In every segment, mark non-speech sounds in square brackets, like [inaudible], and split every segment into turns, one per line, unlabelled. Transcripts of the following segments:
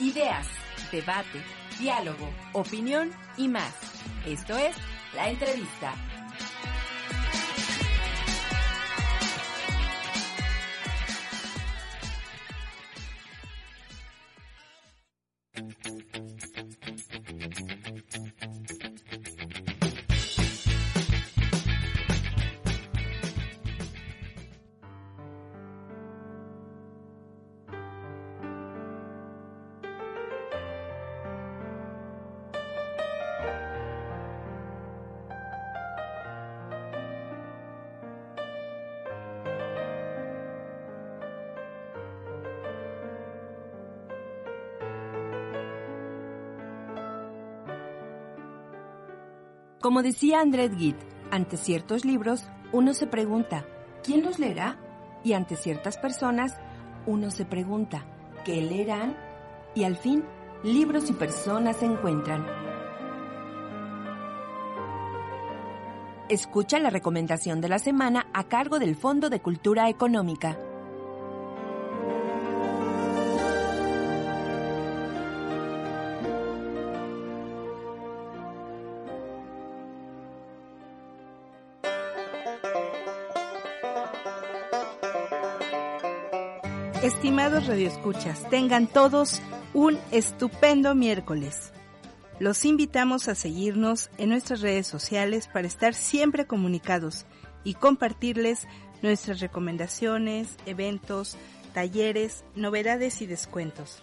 Ideas, debate, diálogo, opinión y más. Esto es La Entrevista. Como decía Andrés Gide, ante ciertos libros uno se pregunta, ¿quién los leerá? Y ante ciertas personas uno se pregunta, ¿qué leerán? Y al fin, libros y personas se encuentran. Escucha la recomendación de la semana a cargo del Fondo de Cultura Económica.
Estimados radioescuchas, tengan todos un estupendo miércoles. Los invitamos a seguirnos en nuestras redes sociales para estar siempre comunicados y compartirles nuestras recomendaciones, eventos, talleres, novedades y descuentos.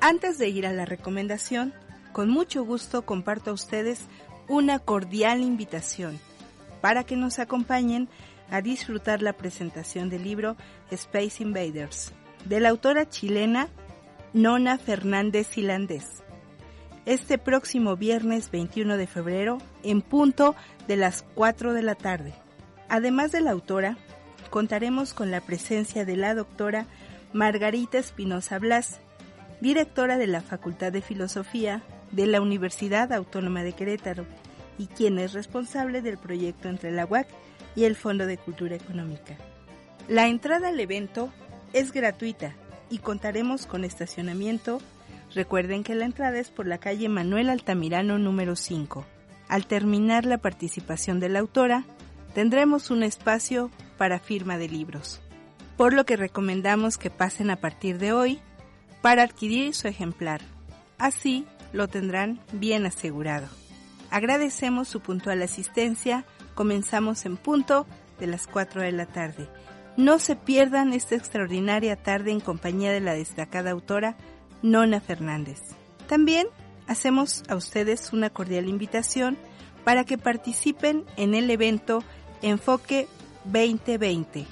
Antes de ir a la recomendación, con mucho gusto comparto a ustedes una cordial invitación para que nos acompañen a disfrutar la presentación del libro Space Invaders, de la autora chilena Nona Fernández Silandés. Este próximo viernes 21 de febrero, en punto de las 4 de la tarde. Además de la autora, contaremos con la presencia de la doctora Margarita Espinosa Blas, directora de la Facultad de Filosofía de la Universidad Autónoma de Querétaro y quien es responsable del proyecto entre la UAC y el Fondo de Cultura Económica. La entrada al evento es gratuita y contaremos con estacionamiento. Recuerden que la entrada es por la calle Manuel Altamirano número 5. Al terminar la participación de la autora, tendremos un espacio para firma de libros, por lo que recomendamos que pasen a partir de hoy para adquirir su ejemplar. Así lo tendrán bien asegurado. Agradecemos su puntual asistencia Comenzamos en punto de las 4 de la tarde. No se pierdan esta extraordinaria tarde en compañía de la destacada autora Nona Fernández. También hacemos a ustedes una cordial invitación para que participen en el evento Enfoque 2020.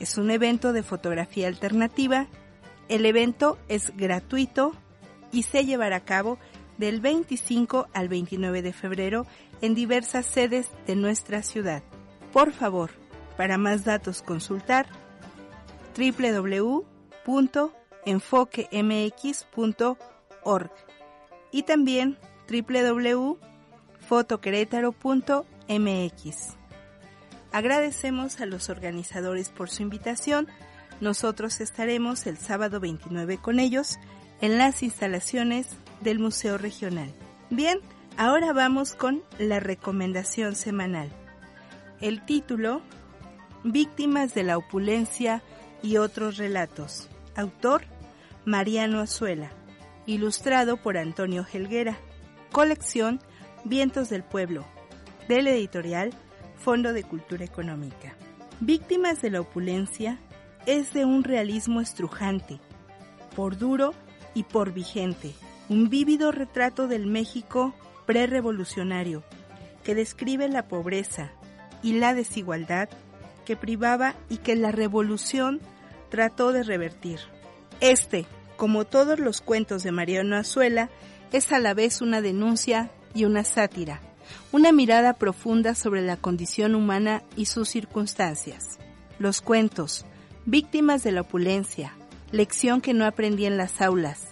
Es un evento de fotografía alternativa. El evento es gratuito y se llevará a cabo del 25 al 29 de febrero en diversas sedes de nuestra ciudad. Por favor, para más datos consultar www.enfoquemx.org y también www.fotoquerétaro.mx. Agradecemos a los organizadores por su invitación. Nosotros estaremos el sábado 29 con ellos en las instalaciones del Museo Regional. Bien, ahora vamos con la recomendación semanal. El título, Víctimas de la opulencia y otros relatos. Autor, Mariano Azuela. Ilustrado por Antonio Helguera. Colección, Vientos del Pueblo. Del editorial, Fondo de Cultura Económica. Víctimas de la opulencia es de un realismo estrujante, por duro y por vigente un vívido retrato del México prerevolucionario que describe la pobreza y la desigualdad que privaba y que la revolución trató de revertir. Este, como todos los cuentos de Mariano Azuela, es a la vez una denuncia y una sátira, una mirada profunda sobre la condición humana y sus circunstancias. Los cuentos, víctimas de la opulencia, lección que no aprendí en las aulas,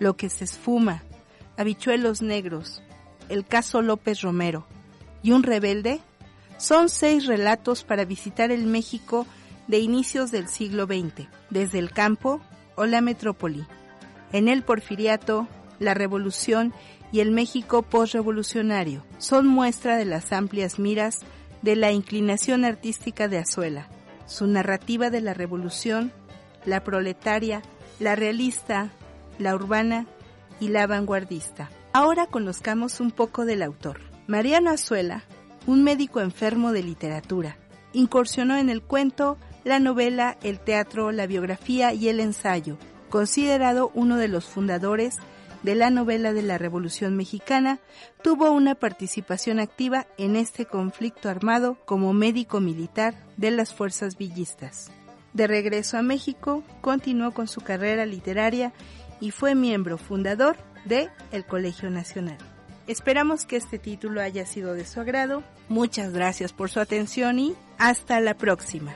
lo que se esfuma, Habichuelos Negros, El caso López Romero y Un rebelde son seis relatos para visitar el México de inicios del siglo XX, desde el campo o la metrópoli. en el porfiriato, la revolución y el México postrevolucionario son muestra de las amplias miras de la inclinación artística de Azuela. Su narrativa de la revolución, la proletaria, la realista, la urbana y la vanguardista. Ahora conozcamos un poco del autor. Mariano Azuela, un médico enfermo de literatura, incursionó en el cuento, la novela, el teatro, la biografía y el ensayo, considerado uno de los fundadores de la novela de la Revolución Mexicana, tuvo una participación activa en este conflicto armado como médico militar de las fuerzas villistas. De regreso a México, continuó con su carrera literaria y fue miembro fundador de el Colegio Nacional. Esperamos que este título haya sido de su agrado. Muchas gracias por su atención y hasta la próxima.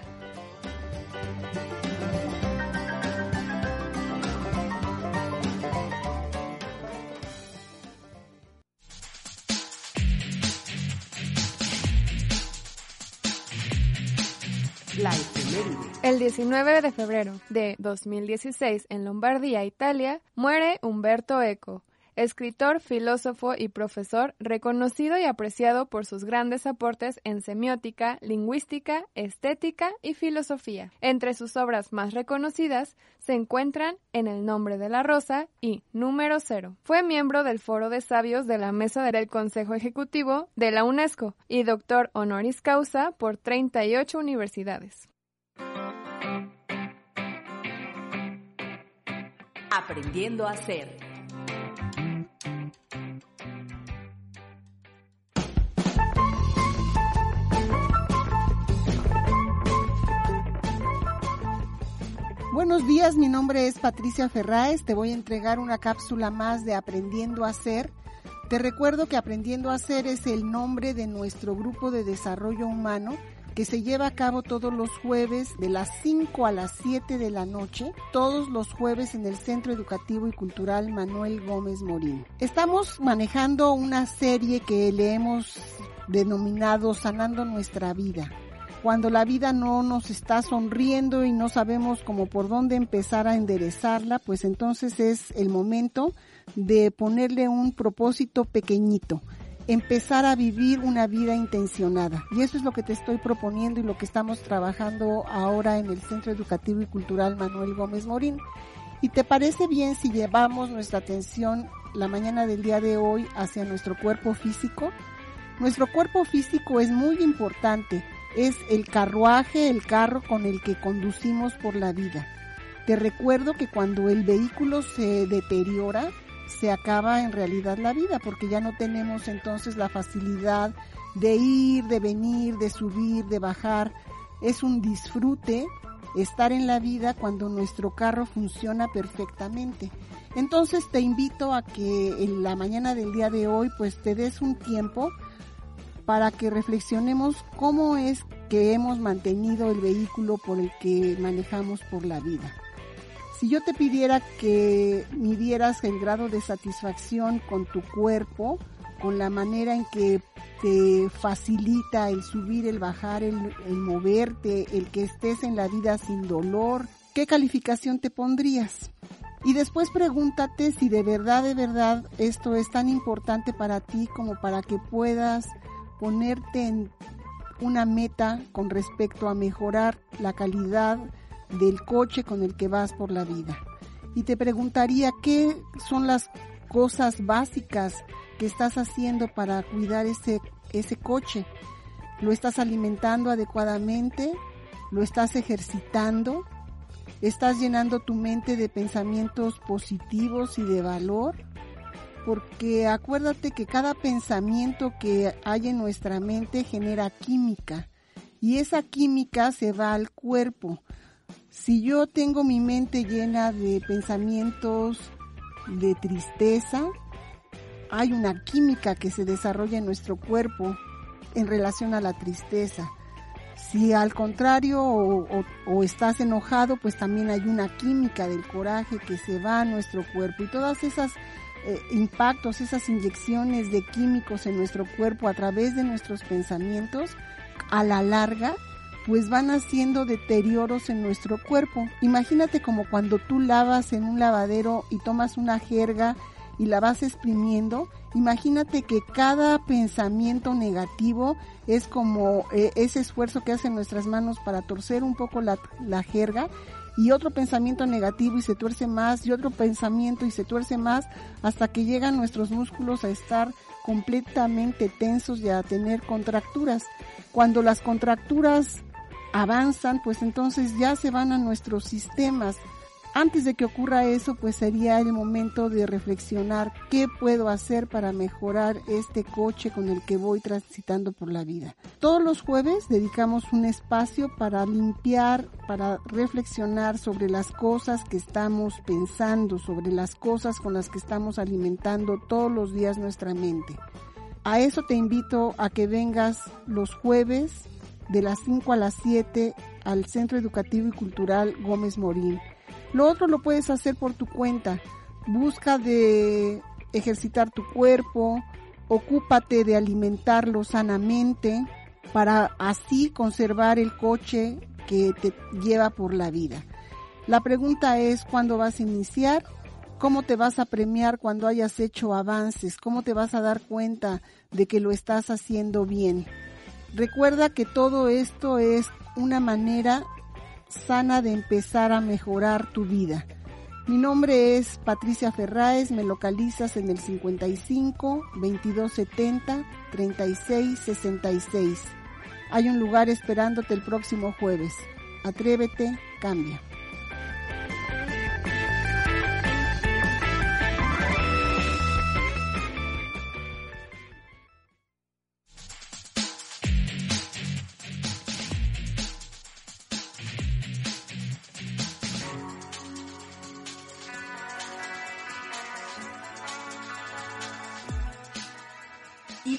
El 19 de febrero de 2016 en Lombardía, Italia, muere Umberto Eco, escritor, filósofo y profesor reconocido y apreciado por sus grandes aportes en semiótica, lingüística, estética y filosofía. Entre sus obras más reconocidas se encuentran En el nombre de la rosa y Número cero. Fue miembro del Foro de Sabios de la Mesa del Consejo Ejecutivo de la UNESCO y doctor honoris causa por 38 universidades.
Aprendiendo a hacer.
Buenos días, mi nombre es Patricia Ferráez, te voy a entregar una cápsula más de Aprendiendo a Hacer. Te recuerdo que Aprendiendo a Hacer es el nombre de nuestro grupo de desarrollo humano que se lleva a cabo todos los jueves de las 5 a las 7 de la noche, todos los jueves en el Centro Educativo y Cultural Manuel Gómez Morín. Estamos manejando una serie que le hemos denominado Sanando nuestra vida cuando la vida no nos está sonriendo y no sabemos cómo por dónde empezar a enderezarla, pues entonces es el momento de ponerle un propósito pequeñito, empezar a vivir una vida intencionada. Y eso es lo que te estoy proponiendo y lo que estamos trabajando ahora en el Centro Educativo y Cultural Manuel Gómez Morín. ¿Y te parece bien si llevamos nuestra atención la mañana del día de hoy hacia nuestro cuerpo físico? Nuestro cuerpo físico es muy importante es el carruaje, el carro con el que conducimos por la vida. Te recuerdo que cuando el vehículo se deteriora, se acaba en realidad la vida, porque ya no tenemos entonces la facilidad de ir, de venir, de subir, de bajar. Es un disfrute estar en la vida cuando nuestro carro funciona perfectamente. Entonces te invito a que en la mañana del día de hoy pues te des un tiempo para que reflexionemos cómo es que hemos mantenido el vehículo por el que manejamos por la vida. Si yo te pidiera que midieras el grado de satisfacción con tu cuerpo, con la manera en que te facilita el subir, el bajar, el, moverte, el que estés en la vida sin dolor, ¿qué calificación te pondrías? Y después pregúntate si de verdad, de verdad esto es tan importante para ti como para que puedas ponerte en una meta con respecto a mejorar la calidad del coche con el que vas por la vida. Y te preguntaría qué son las cosas básicas que estás haciendo para cuidar ese, ese coche. ¿Lo estás alimentando adecuadamente? ¿Lo estás ejercitando? ¿Estás llenando tu mente de pensamientos positivos y de valor? Porque acuérdate que cada pensamiento que hay en nuestra mente genera química y esa química se va al cuerpo. Si yo tengo mi mente llena de pensamientos de tristeza, hay una química que se desarrolla en nuestro cuerpo en relación a la tristeza. Si al contrario o, estás enojado, pues también hay una química del coraje que se va a nuestro cuerpo y todas esas eh, impactos, esas inyecciones de químicos en nuestro cuerpo a través de nuestros pensamientos, a la larga pues van haciendo deterioros en nuestro cuerpo. Imagínate como cuando tú lavas en un lavadero y tomas una jerga y la vas exprimiendo, imagínate que cada pensamiento negativo es como eh, ese esfuerzo que hacen nuestras manos para torcer un poco la, la jerga y otro pensamiento negativo y se tuerce más y otro pensamiento y se tuerce más hasta que llegan nuestros músculos a estar completamente tensos y a tener contracturas. Cuando las contracturas avanzan, pues entonces ya se van a nuestros sistemas antes de que ocurra eso, pues sería el momento de reflexionar qué puedo hacer para mejorar este coche con el que voy transitando por la vida. Todos los jueves dedicamos un espacio para limpiar, para reflexionar sobre las cosas que estamos pensando, sobre las cosas con las que estamos alimentando todos los días nuestra mente. A eso te invito a que vengas los jueves de las 5 a las 7 al Centro Educativo y Cultural Gómez Morín. Lo otro lo puedes hacer por tu cuenta. Busca de ejercitar tu cuerpo, ocúpate de alimentarlo sanamente para así conservar el coche que te lleva por la vida. La pregunta es cuándo vas a iniciar, cómo te vas a premiar cuando hayas hecho avances, cómo te vas a dar cuenta de que lo estás haciendo bien. Recuerda que todo esto es una manera sana de empezar a mejorar tu vida. Mi nombre es Patricia Ferraes, me localizas en el 55 2270 3666. Hay un lugar esperándote el próximo jueves. Atrévete, cambia.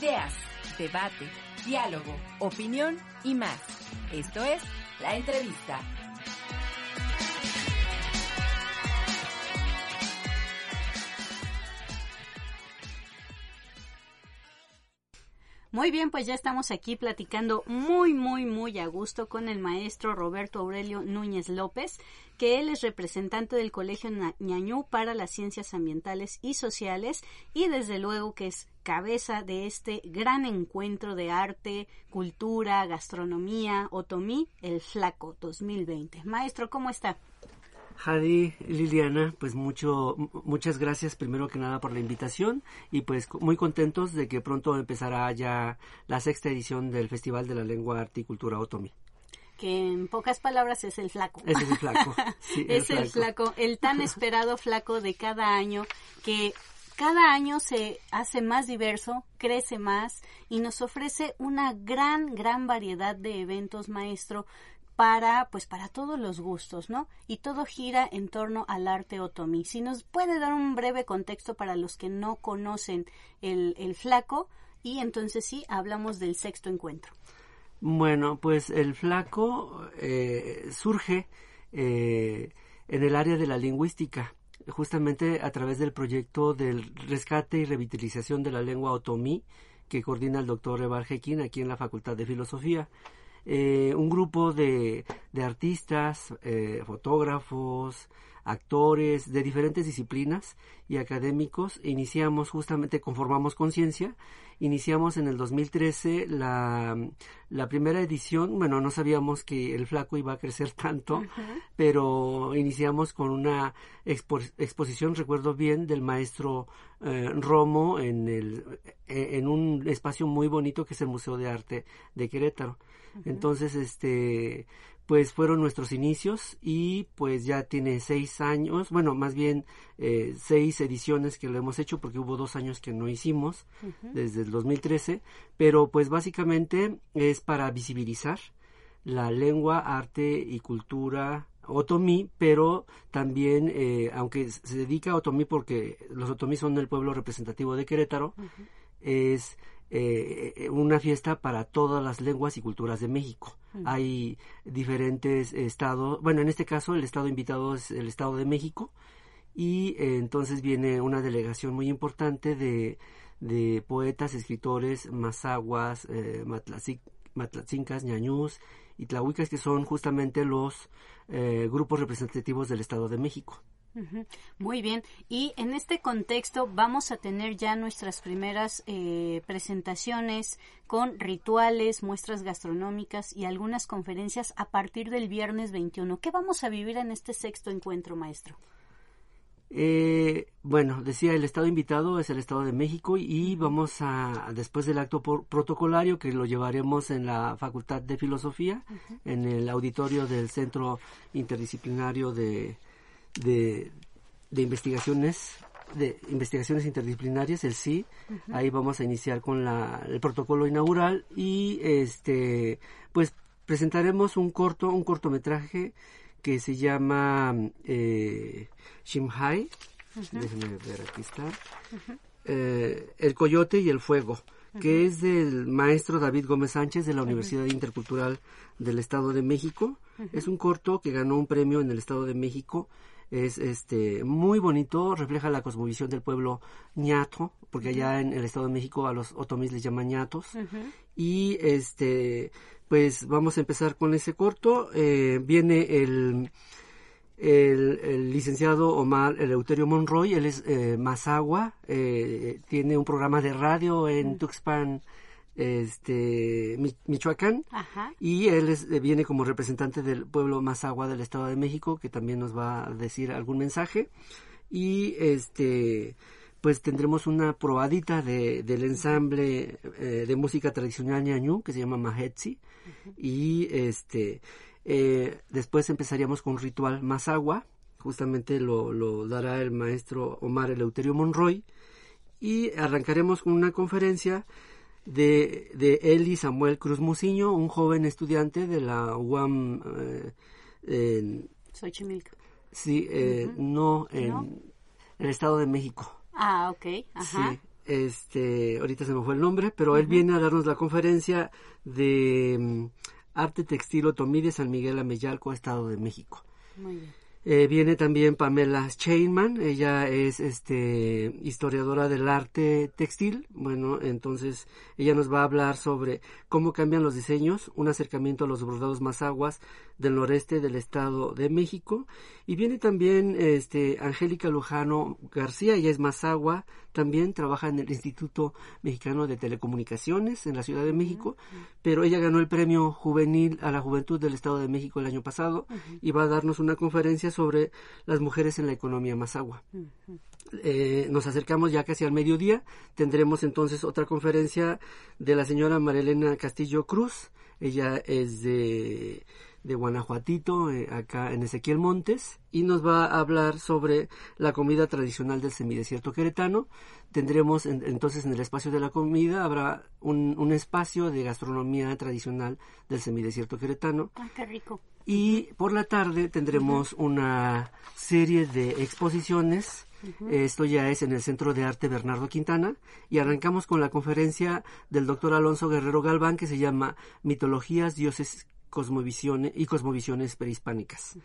Ideas, debate, diálogo, opinión y más. Esto es La Entrevista.
Muy bien, pues ya estamos aquí platicando muy, muy, muy a gusto con el maestro Roberto Aurelio Núñez López, que él es representante del Colegio Ñañú para las Ciencias Ambientales y Sociales y desde luego que es cabeza de este gran encuentro de arte, cultura, gastronomía, Otomí, el Flaco 2020. Maestro, ¿cómo está?
Jadi, Liliana, pues mucho, muchas gracias primero que nada por la invitación y pues muy contentos de que pronto empezará ya la sexta edición del Festival de la Lengua, Arte y Cultura Otomí.
Que en pocas palabras es el flaco.
Es el flaco. [laughs]
Sí, es el flaco, el tan esperado flaco de cada año que cada año se hace más diverso, crece más y nos ofrece una gran, gran variedad de eventos, maestro, para pues para todos los gustos, ¿no? Y todo gira en torno al arte otomí. Si nos puede dar un breve contexto para los que no conocen el, el flaco y entonces sí hablamos del sexto encuentro.
Bueno, pues el flaco eh, surge eh, en el área de la lingüística, justamente a través del proyecto del rescate y revitalización de la lengua otomí que coordina el doctor Evar Jekin aquí en la Facultad de Filosofía. Eh, un grupo de, de artistas, eh, fotógrafos, actores de diferentes disciplinas y académicos. Iniciamos justamente, conformamos conciencia, iniciamos en el 2013 la, la primera edición. Bueno, no sabíamos que el flaco iba a crecer [laughs] tanto, pero iniciamos con una expo exposición, recuerdo bien, del maestro eh, Romo en, el, en un espacio muy bonito que es el Museo de Arte de Querétaro. Entonces, este, pues fueron nuestros inicios y pues ya tiene seis años, bueno, más bien eh, seis ediciones que lo hemos hecho porque hubo dos años que no hicimos desde el 2013, pero pues básicamente es para visibilizar la lengua, arte y cultura otomí, pero también, eh, aunque se dedica a otomí porque los otomí son el pueblo representativo de Querétaro, es eh, una fiesta para todas las lenguas y culturas de México. Hay diferentes estados, bueno, en este caso el estado invitado es el Estado de México y eh, entonces viene una delegación muy importante de, de poetas, escritores, mazaguas, eh, ñañús y tlahuicas, que son justamente los eh, grupos representativos del Estado de México.
Muy bien. Y en este contexto vamos a tener ya nuestras primeras eh, presentaciones con rituales, muestras gastronómicas y algunas conferencias a partir del viernes 21. ¿Qué vamos a vivir en este sexto encuentro, maestro?
Eh, bueno, decía, el estado invitado es el Estado de México y vamos a, después del acto protocolario, que lo llevaremos en la Facultad de Filosofía, en el auditorio del Centro Interdisciplinario de, de, investigaciones de investigaciones interdisciplinarias, el sí. Ahí vamos a iniciar con la, el protocolo inaugural y este pues presentaremos un corto, un cortometraje que se llama eh, Shimhai. Déjenme ver, aquí está. Eh, el Coyote y el Fuego, que es del maestro David Gómez Sánchez de la Universidad Intercultural del Estado de México. Es un corto que ganó un premio en el Estado de México es este muy bonito, refleja la cosmovisión del pueblo ñato, porque allá en el Estado de México a los otomís les llaman ñatos. Y este pues vamos a empezar con ese corto. Eh, viene el, el, licenciado Omar Eleuterio Monroy, él es eh, Mazagua, eh, tiene un programa de radio en Tuxpan, este Michoacán. Y él eh, viene como representante del pueblo Mazagua del Estado de México que también nos va a decir algún mensaje. Y este pues tendremos una probadita de, del ensamble eh, de música tradicional ñañú que se llama Mahetsi. Y este eh, después empezaríamos con un ritual Mazagua justamente lo, lo dará el maestro Omar Eleuterio Monroy. Y arrancaremos con una conferencia de, de Eli Samuel Cruz Muciño, un joven estudiante de la UAM. Eh, en, Sí, eh, no, en el Estado de México.
Ah, ok. Ajá.
Sí, este, ahorita se me fue el nombre, pero él viene a darnos la conferencia de mm, Arte Textil Otomí de San Miguel Ameyalco, Estado de México. Muy bien. Eh, viene también Pamela Chainman, ella es este historiadora del arte textil. Bueno, entonces ella nos va a hablar sobre cómo cambian los diseños, un acercamiento a los bordados más aguas del noreste del estado de México. Y viene también este Angélica Lujano García, ella es Mazagua, también trabaja en el Instituto Mexicano de Telecomunicaciones en la Ciudad de México, pero ella ganó el premio juvenil a la juventud del Estado de México el año pasado y va a darnos una conferencia sobre las mujeres en la economía Mazagua. Eh, nos acercamos ya casi al mediodía, tendremos entonces otra conferencia de la señora Marilena Castillo Cruz, ella es de de Guanajuatito, eh, acá en Ezequiel Montes, y nos va a hablar sobre la comida tradicional del semidesierto queretano. Tendremos entonces en el espacio de la comida, habrá un, un, espacio de gastronomía tradicional del semidesierto queretano.
Ah, qué rico.
Y por la tarde tendremos una serie de exposiciones. Esto ya es en el Centro de Arte Bernardo Quintana y arrancamos con la conferencia del doctor Alonso Guerrero Galván que se llama Mitologías, Dioses cosmovisiones y cosmovisiones prehispánicas,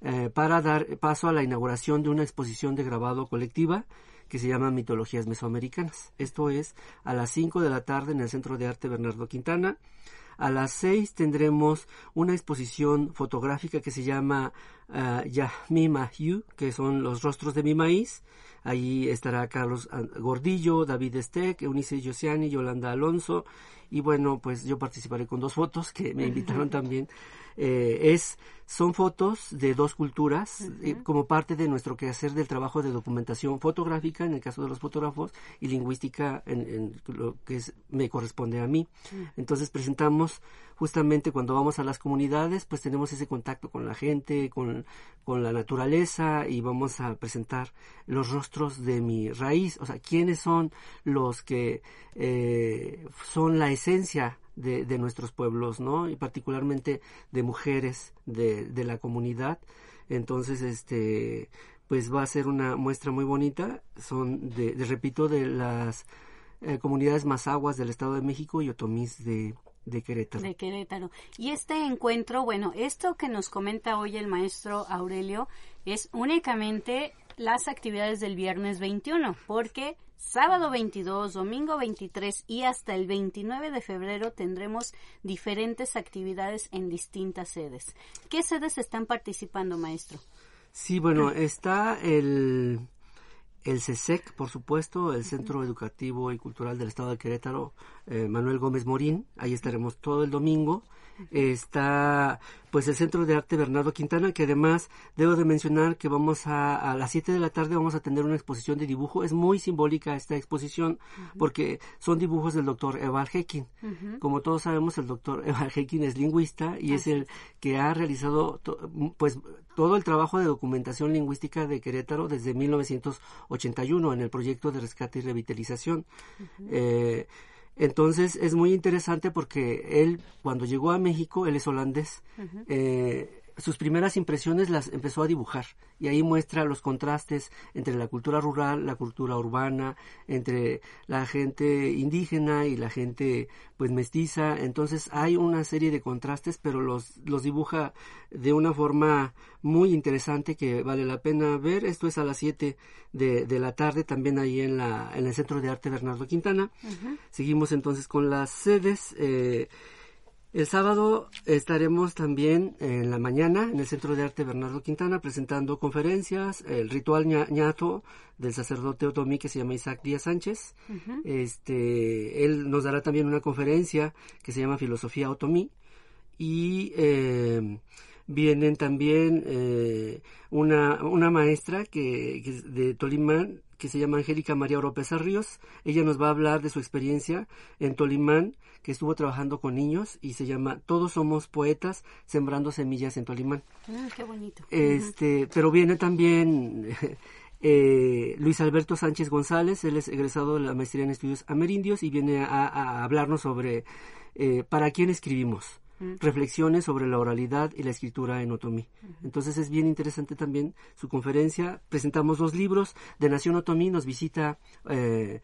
eh, para dar paso a la inauguración de una exposición de grabado colectiva que se llama Mitologías Mesoamericanas. Esto es a las 5 de la tarde en el Centro de Arte Bernardo Quintana. A las 6 tendremos una exposición fotográfica que se llama uh, Yahmi Mahiu, que son los rostros de mi maíz. Allí estará Carlos Gordillo, David Steck, Eunice Yosiani, Yolanda Alonso y bueno, pues yo participaré con dos fotos que me invitaron [laughs] también. Eh, es son fotos de dos culturas eh, como parte de nuestro quehacer del trabajo de documentación fotográfica en el caso de los fotógrafos y lingüística en, lo que me corresponde a mí. Entonces presentamos justamente cuando vamos a las comunidades, pues tenemos ese contacto con la gente, con, con la naturaleza y vamos a presentar los rostros de mi raíz, o sea, quiénes son los que eh, son la esencia de, nuestros pueblos, ¿no? Y particularmente de mujeres de, de la comunidad. Entonces, este, pues va a ser una muestra muy bonita. Son, de, repito, de las eh, comunidades mazaguas del Estado de México y otomís de, de Querétaro.
De Querétaro. Y este encuentro, bueno, esto que nos comenta hoy el maestro Aurelio es únicamente las actividades del viernes 21, porque sábado 22, domingo 23 y hasta el 29 de febrero tendremos diferentes actividades en distintas sedes. ¿Qué sedes están participando, maestro?
Sí, bueno, está el, el CESEC, por supuesto, el Centro Educativo y Cultural del Estado de Querétaro, eh, Manuel Gómez Morín, ahí estaremos todo el domingo está pues el Centro de Arte Bernardo Quintana, que además debo de mencionar que vamos a, a las 7 de la tarde vamos a tener una exposición de dibujo. Es muy simbólica esta exposición porque son dibujos del doctor Eval Hekin. Como todos sabemos, el doctor Eval Hekin es lingüista y es el que ha realizado pues todo el trabajo de documentación lingüística de Querétaro desde 1981 en el proyecto de rescate y revitalización. eh, entonces es muy interesante porque él, cuando llegó a México, él es holandés, eh, sus primeras impresiones las empezó a dibujar y ahí muestra los contrastes entre la cultura rural, la cultura urbana, entre la gente indígena y la gente pues mestiza. Entonces hay una serie de contrastes, pero los, los dibuja de una forma muy interesante que vale la pena ver. Esto es a las 7 de, de la tarde, también ahí en, la, en el Centro de Arte Bernardo Quintana. Seguimos entonces con las sedes. Eh, el sábado estaremos también en la mañana en el Centro de Arte Bernardo Quintana presentando conferencias, el ritual ñato del sacerdote otomí que se llama Isaac Díaz Sánchez. Este, él nos dará también una conferencia que se llama Filosofía otomí y eh, vienen también eh, una, una maestra que, que de Tolimán que se llama Angélica María Oropesa Ríos. Ella nos va a hablar de su experiencia en Tolimán, que estuvo trabajando con niños y se llama Todos somos poetas sembrando semillas en Tolimán.
Ah, qué bonito.
Este, pero viene también [laughs] eh, Luis Alberto Sánchez González, él es egresado de la maestría en estudios amerindios y viene a, a hablarnos sobre eh, para quién escribimos reflexiones sobre la oralidad y la escritura en otomí. Entonces es bien interesante también su conferencia. Presentamos dos libros de Nación Otomí, nos visita eh,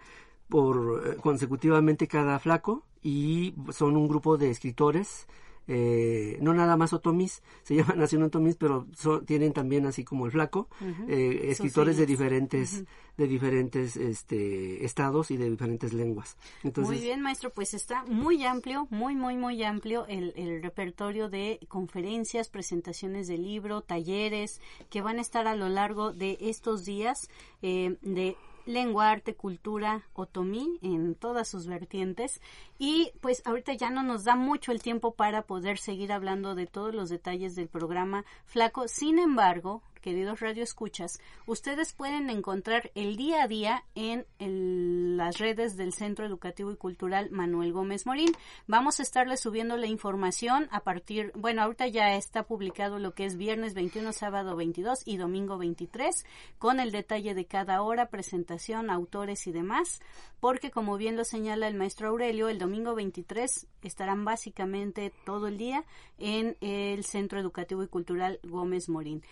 por eh, consecutivamente cada flaco y son un grupo de escritores. Eh, no nada más otomís, [laughs] se llama Nación Otomís, pero son, tienen también así como el flaco, eh, escritores de diferentes, de diferentes este, estados y de diferentes lenguas. Entonces,
muy bien, maestro, pues está muy amplio, muy, muy, muy amplio el, el repertorio de conferencias, presentaciones de libro, talleres que van a estar a lo largo de estos días eh, de lengua, arte, cultura, otomí en todas sus vertientes. Y pues ahorita ya no nos da mucho el tiempo para poder seguir hablando de todos los detalles del programa Flaco. Sin embargo, queridos radioescuchas, ustedes pueden encontrar el día a día en las redes del Centro Educativo y Cultural Manuel Gómez Morín. Vamos a estarles subiendo la información a partir, bueno, ahorita ya está publicado lo que es viernes 21, sábado 22 y domingo 23, con el detalle de cada hora, presentación, autores y demás, porque como bien lo señala el maestro Aurelio, el domingo 23 estarán básicamente todo el día en el Centro Educativo y Cultural Gómez Morín.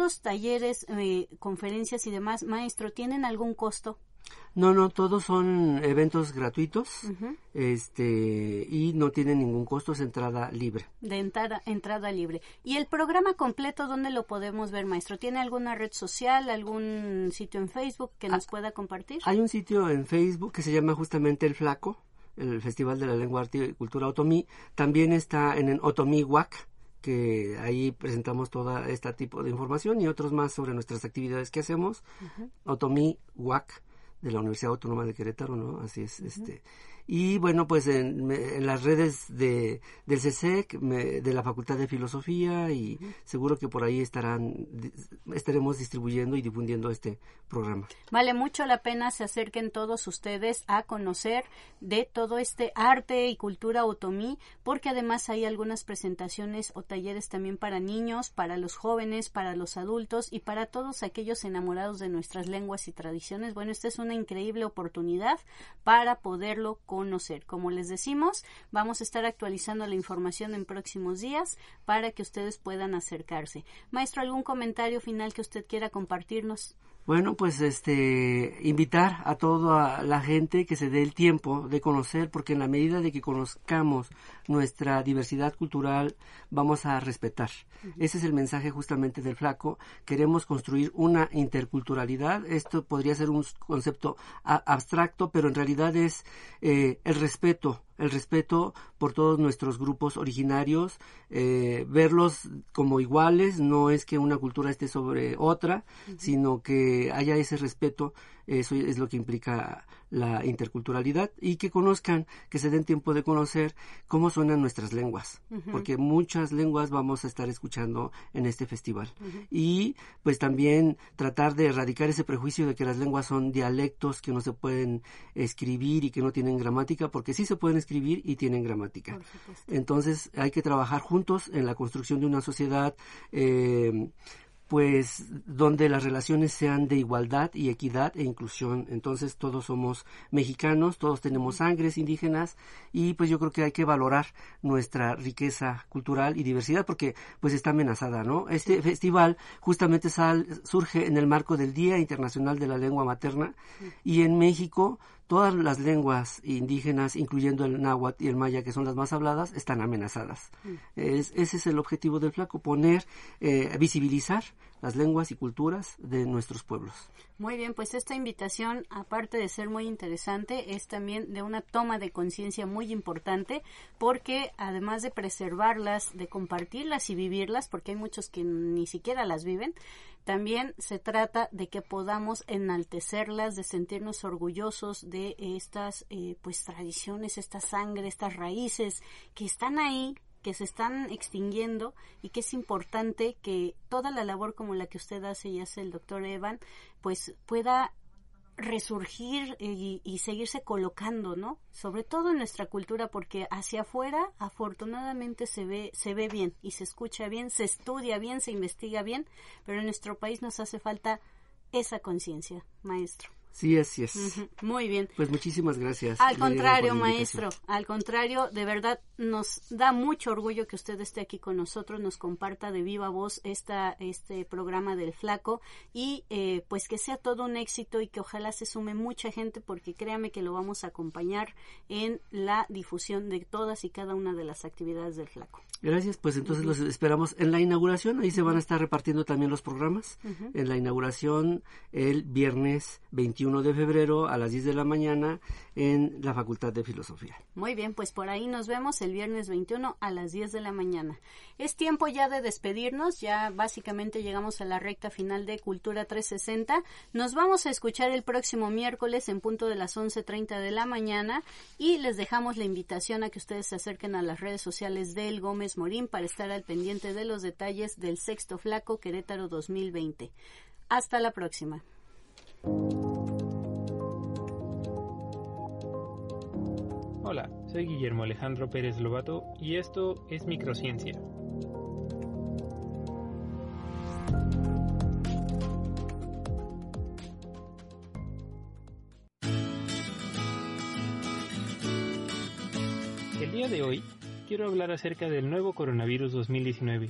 Estos talleres, eh, conferencias y demás, maestro, ¿tienen algún costo?
No, no, todos son eventos gratuitos este, y no tienen ningún costo, es entrada libre.
De entrada, entrada libre. ¿Y el programa completo dónde lo podemos ver, maestro? ¿Tiene alguna red social, algún sitio en Facebook que nos
Ah,
pueda compartir?
Hay un sitio en Facebook que se llama justamente El Flaco, el Festival de la Lengua, Arte y Cultura Otomí. También está en el Otomí WAC, que ahí presentamos todo este tipo de información y otros más sobre nuestras actividades que hacemos. Otomí WAC de la Universidad Autónoma de Querétaro, ¿no? Así es, este. Y bueno, pues en, en las redes de, del CSEC, me- de la Facultad de Filosofía y seguro que por ahí estarán, estaremos distribuyendo y difundiendo este programa.
Vale mucho la pena se acerquen todos ustedes a conocer de todo este arte y cultura otomí, porque además hay algunas presentaciones o talleres también para niños, para los jóvenes, para los adultos y para todos aquellos enamorados de nuestras lenguas y tradiciones. Bueno, esta es una increíble oportunidad para poderlo conocer. Como les decimos, vamos a estar actualizando la información en próximos días para que ustedes puedan acercarse. Maestro, ¿algún comentario final que usted quiera compartirnos?
Bueno, pues este invitar a toda la gente que se dé el tiempo de conocer, porque en la medida de que conozcamos nuestra diversidad cultural, vamos a respetar. Ese es el mensaje justamente del flaco. Queremos construir una interculturalidad. Esto podría ser un concepto abstracto, pero en realidad es eh, el respeto el respeto por todos nuestros grupos originarios, eh, verlos como iguales, no es que una cultura esté sobre otra, sino que haya ese respeto eso es lo que implica la interculturalidad y que conozcan, que se den tiempo de conocer cómo suenan nuestras lenguas, porque muchas lenguas vamos a estar escuchando en este festival. Y pues también tratar de erradicar ese prejuicio de que las lenguas son dialectos que no se pueden escribir y que no tienen gramática, porque sí se pueden escribir y tienen gramática. Entonces hay que trabajar juntos en la construcción de una sociedad eh, pues donde las relaciones sean de igualdad y equidad e inclusión. Entonces todos somos mexicanos, todos tenemos sangres indígenas y pues yo creo que hay que valorar nuestra riqueza cultural y diversidad porque pues está amenazada, ¿no? Este festival justamente surge en el marco del Día Internacional de la Lengua Materna y en México todas las lenguas indígenas, incluyendo el náhuatl y el maya, que son las más habladas, están amenazadas. Mm. ese es el objetivo del flaco, poner, eh, visibilizar las lenguas y culturas de nuestros pueblos.
Muy bien, pues esta invitación, aparte de ser muy interesante, es también de una toma de conciencia muy importante, porque además de preservarlas, de compartirlas y vivirlas, porque hay muchos que ni siquiera las viven, también se trata de que podamos enaltecerlas, de sentirnos orgullosos de estas eh, pues tradiciones, esta sangre, estas raíces que están ahí, que se están extinguiendo y que es importante que toda la labor como la que usted hace y hace el doctor Evan, pues pueda resurgir y, y, seguirse colocando, ¿no? Sobre todo en nuestra cultura, porque hacia afuera, afortunadamente, se ve, se ve bien y se escucha bien, se estudia bien, se investiga bien, pero en nuestro país nos hace falta esa conciencia, maestro.
Sí, así es.
Muy bien.
Pues muchísimas gracias.
Al contrario, maestro, al contrario, de verdad nos da mucho orgullo que usted esté aquí con nosotros, nos comparta de viva voz esta, este programa del flaco y eh, pues que sea todo un éxito y que ojalá se sume mucha gente porque créame que lo vamos a acompañar en la difusión de todas y cada una de las actividades del flaco.
Gracias, pues entonces los esperamos en la inauguración, ahí se van a estar repartiendo también los programas, en la inauguración el viernes 21 de febrero a las 10 de la mañana en la Facultad de Filosofía.
Muy bien, pues por ahí nos vemos el viernes 21 a las 10 de la mañana. Es tiempo ya de despedirnos, ya básicamente llegamos a la recta final de Cultura 360. Nos vamos a escuchar el próximo miércoles en punto de las 11.30 de la mañana y les dejamos la invitación a que ustedes se acerquen a las redes sociales del Gómez Morín para estar al pendiente de los detalles del Sexto Flaco Querétaro 2020. Hasta la próxima.
Hola, soy Guillermo Alejandro Pérez Lobato y esto es Microciencia. El día de hoy quiero hablar acerca del nuevo coronavirus 2019,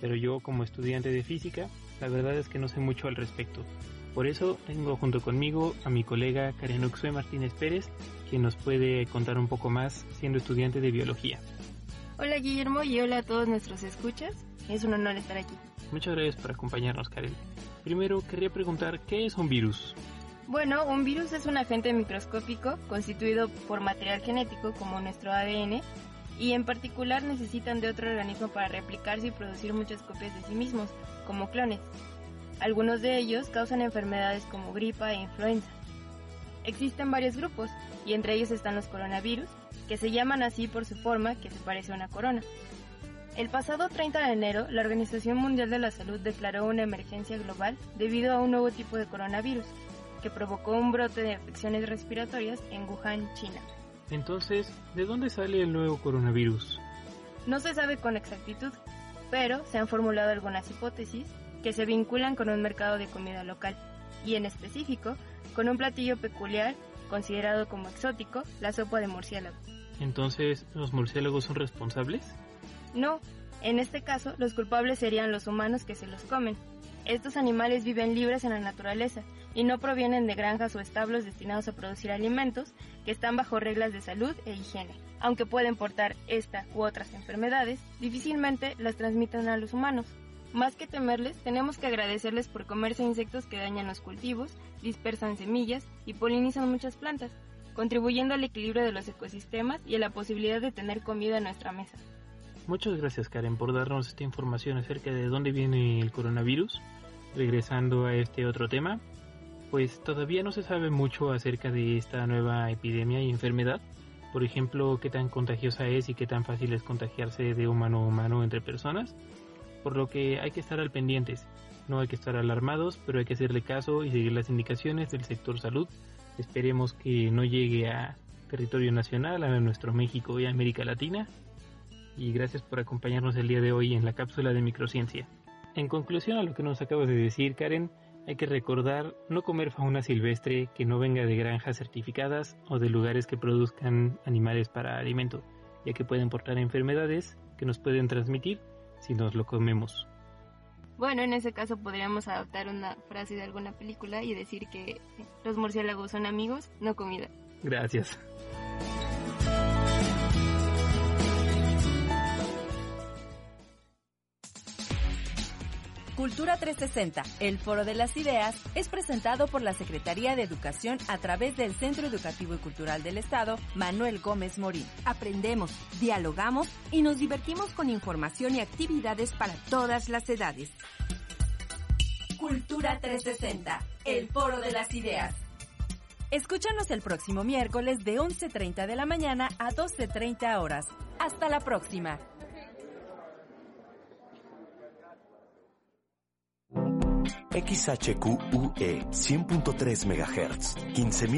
pero yo como estudiante de física, la verdad es que no sé mucho al respecto. Por eso tengo junto conmigo a mi colega Karen Uxue Martínez Pérez, quien nos puede contar un poco más siendo estudiante de biología.
Hola Guillermo y hola a todos nuestros escuchas. Es un honor estar aquí.
Muchas gracias por acompañarnos, Karen. Primero querría preguntar, ¿qué es un virus?
Bueno, un virus es un agente microscópico constituido por material genético como nuestro ADN y en particular necesitan de otro organismo para replicarse y producir muchas copias de sí mismos, como clones. Algunos de ellos causan enfermedades como gripa e influenza. Existen varios grupos, y entre ellos están los coronavirus, que se llaman así por su forma que se parece a una corona. El pasado 30 de enero, la Organización Mundial de la Salud declaró una emergencia global debido a un nuevo tipo de coronavirus, que provocó un brote de infecciones respiratorias en Wuhan, China.
Entonces, ¿de dónde sale el nuevo coronavirus?
No se sabe con exactitud, pero se han formulado algunas hipótesis que se vinculan con un mercado de comida local y en específico con un platillo peculiar considerado como exótico, la sopa de murciélago.
Entonces, ¿los murciélagos son responsables?
No, en este caso los culpables serían los humanos que se los comen. Estos animales viven libres en la naturaleza y no provienen de granjas o establos destinados a producir alimentos que están bajo reglas de salud e higiene. Aunque pueden portar esta u otras enfermedades, difícilmente las transmiten a los humanos. Más que temerles, tenemos que agradecerles por comerse insectos que dañan los cultivos, dispersan semillas y polinizan muchas plantas, contribuyendo al equilibrio de los ecosistemas y a la posibilidad de tener comida en nuestra mesa.
Muchas gracias Karen por darnos esta información acerca de dónde viene el coronavirus. Regresando a este otro tema, pues todavía no se sabe mucho acerca de esta nueva epidemia y enfermedad. Por ejemplo, qué tan contagiosa es y qué tan fácil es contagiarse de humano a humano entre personas. Por lo que hay que estar al pendientes. No hay que estar alarmados, pero hay que hacerle caso y seguir las indicaciones del sector salud. Esperemos que no llegue a territorio nacional, a nuestro México y a América Latina. Y gracias por acompañarnos el día de hoy en la cápsula de microciencia. En conclusión a lo que nos acabas de decir, Karen, hay que recordar no comer fauna silvestre que no venga de granjas certificadas o de lugares que produzcan animales para alimento, ya que pueden portar enfermedades que nos pueden transmitir si nos lo comemos.
Bueno, en ese caso podríamos adoptar una frase de alguna película y decir que los murciélagos son amigos, no comida.
Gracias.
Cultura 360, el foro de las ideas, es presentado por la Secretaría de Educación a través del Centro Educativo y Cultural del Estado, Manuel Gómez Morín. Aprendemos, dialogamos y nos divertimos con información y actividades para todas las edades. Cultura 360, el foro de las ideas. Escúchanos el próximo miércoles de 11.30 de la mañana a 12.30 horas. Hasta la próxima.
XHQUE 100.3 MHz, 15.000